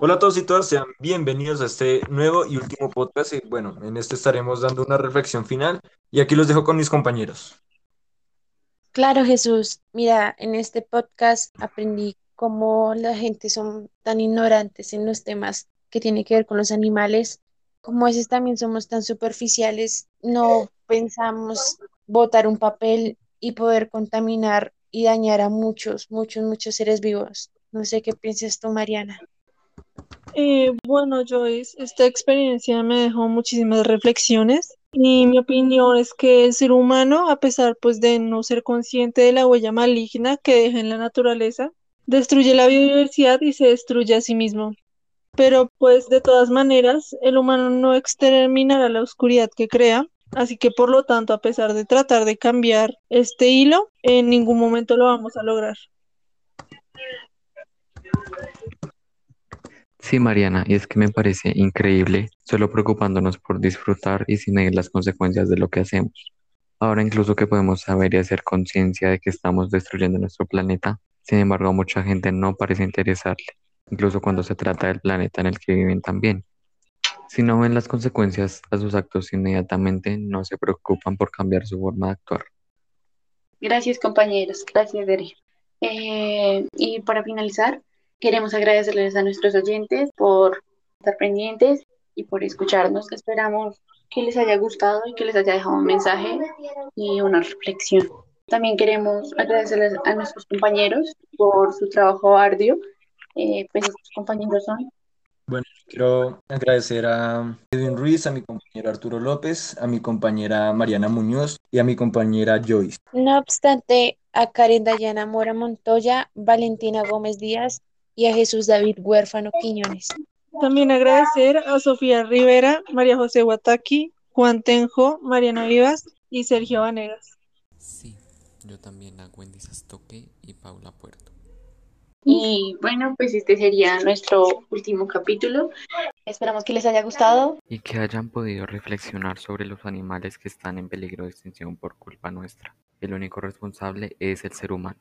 Hola a todos y todas, sean bienvenidos a este nuevo y último podcast. Y bueno, en este estaremos dando una reflexión final y aquí los dejo con mis compañeros. Claro, Jesús. Mira, en este podcast aprendí cómo la gente son tan ignorantes en los temas que tienen que ver con los animales, como a veces también somos tan superficiales, no pensamos botar un papel y poder contaminar y dañar a muchos, muchos, muchos seres vivos. No sé qué piensas tú, Mariana. Eh, bueno, Joyce, esta experiencia me dejó muchísimas reflexiones y mi opinión es que el ser humano, a pesar pues de no ser consciente de la huella maligna que deja en la naturaleza, destruye la biodiversidad y se destruye a sí mismo. Pero pues de todas maneras, el humano no exterminará la oscuridad que crea, así que por lo tanto, a pesar de tratar de cambiar este hilo, en ningún momento lo vamos a lograr. Sí, Mariana, y es que me parece increíble solo preocupándonos por disfrutar y sin medir las consecuencias de lo que hacemos. Ahora incluso que podemos saber y hacer conciencia de que estamos destruyendo nuestro planeta, sin embargo a mucha gente no parece interesarle, incluso cuando se trata del planeta en el que viven también. Si no ven las consecuencias a sus actos inmediatamente, no se preocupan por cambiar su forma de actuar. Gracias compañeros, gracias Deri. Eh, y para finalizar, Queremos agradecerles a nuestros oyentes por estar pendientes y por escucharnos. Esperamos que les haya gustado y que les haya dejado un mensaje y una reflexión. También queremos agradecerles a nuestros compañeros por su trabajo arduo. Eh, pues estos compañeros son. Bueno, quiero agradecer a Edwin Ruiz, a mi compañero Arturo López, a mi compañera Mariana Muñoz y a mi compañera Joyce. No obstante, a Karen Dayana Mora Montoya, Valentina Gómez Díaz, y a Jesús David Huérfano Quiñones. También agradecer a Sofía Rivera, María José Guataki, Juan Tenjo, Mariana Vivas y Sergio Vanegas. Sí, yo también a Wendy Sastoque y Paula Puerto. Y bueno, pues este sería nuestro último capítulo. Esperamos que les haya gustado. Y que hayan podido reflexionar sobre los animales que están en peligro de extinción por culpa nuestra. El único responsable es el ser humano.